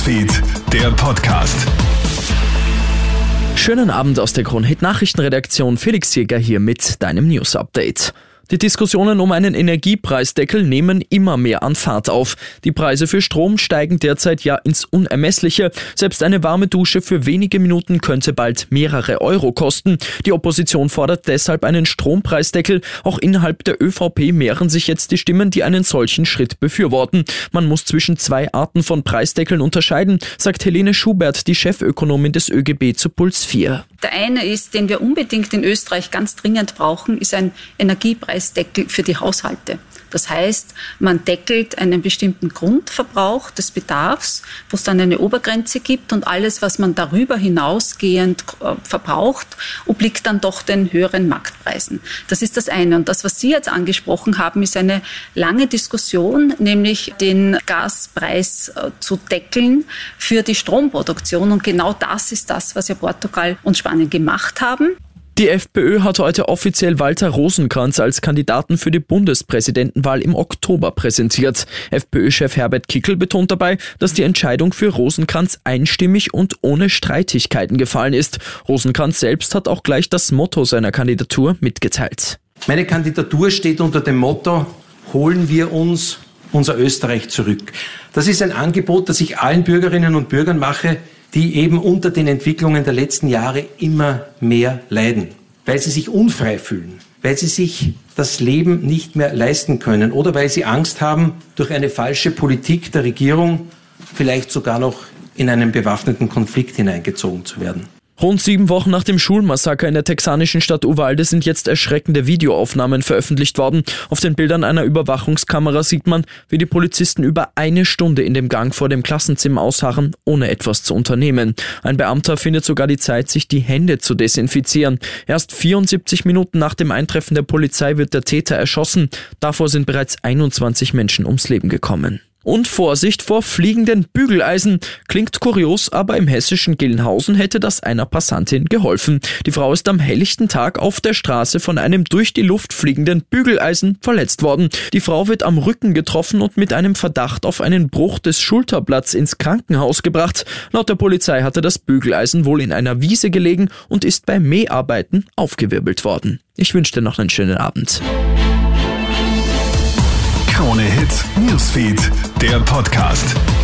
Newsfeed, der Podcast. Schönen Abend aus der Kronhit Nachrichtenredaktion. Felix Jäger hier mit deinem News Update. Die Diskussionen um einen Energiepreisdeckel nehmen immer mehr an Fahrt auf. Die Preise für Strom steigen derzeit ja ins Unermessliche. Selbst eine warme Dusche für wenige Minuten könnte bald mehrere Euro kosten. Die Opposition fordert deshalb einen Strompreisdeckel. Auch innerhalb der ÖVP mehren sich jetzt die Stimmen, die einen solchen Schritt befürworten. Man muss zwischen zwei Arten von Preisdeckeln unterscheiden, sagt Helene Schubert, die Chefökonomin des ÖGB zu Puls 4. Der eine ist, den wir unbedingt in Österreich ganz dringend brauchen, ist ein Energiepreisdeckel für die Haushalte. Das heißt, man deckelt einen bestimmten Grundverbrauch des Bedarfs, wo es dann eine Obergrenze gibt und alles, was man darüber hinausgehend äh, verbraucht, obliegt dann doch den höheren Marktpreisen. Das ist das eine. Und das, was Sie jetzt angesprochen haben, ist eine lange Diskussion, nämlich den Gaspreis äh, zu deckeln für die Stromproduktion. Und genau das ist das, was ja Portugal und Spanien gemacht haben. Die FPÖ hat heute offiziell Walter Rosenkranz als Kandidaten für die Bundespräsidentenwahl im Oktober präsentiert. FPÖ-Chef Herbert Kickel betont dabei, dass die Entscheidung für Rosenkranz einstimmig und ohne Streitigkeiten gefallen ist. Rosenkranz selbst hat auch gleich das Motto seiner Kandidatur mitgeteilt. Meine Kandidatur steht unter dem Motto, holen wir uns unser Österreich zurück. Das ist ein Angebot, das ich allen Bürgerinnen und Bürgern mache, die eben unter den Entwicklungen der letzten Jahre immer mehr leiden, weil sie sich unfrei fühlen, weil sie sich das Leben nicht mehr leisten können oder weil sie Angst haben, durch eine falsche Politik der Regierung vielleicht sogar noch in einen bewaffneten Konflikt hineingezogen zu werden. Rund sieben Wochen nach dem Schulmassaker in der texanischen Stadt Uvalde sind jetzt erschreckende Videoaufnahmen veröffentlicht worden. Auf den Bildern einer Überwachungskamera sieht man, wie die Polizisten über eine Stunde in dem Gang vor dem Klassenzimmer ausharren, ohne etwas zu unternehmen. Ein Beamter findet sogar die Zeit, sich die Hände zu desinfizieren. Erst 74 Minuten nach dem Eintreffen der Polizei wird der Täter erschossen. Davor sind bereits 21 Menschen ums Leben gekommen. Und Vorsicht vor fliegenden Bügeleisen. Klingt kurios, aber im hessischen Gillenhausen hätte das einer Passantin geholfen. Die Frau ist am helllichten Tag auf der Straße von einem durch die Luft fliegenden Bügeleisen verletzt worden. Die Frau wird am Rücken getroffen und mit einem Verdacht auf einen Bruch des Schulterblatts ins Krankenhaus gebracht. Laut der Polizei hatte das Bügeleisen wohl in einer Wiese gelegen und ist bei Mäharbeiten aufgewirbelt worden. Ich wünsche dir noch einen schönen Abend. Krone Hits, Newsfeed, der Podcast.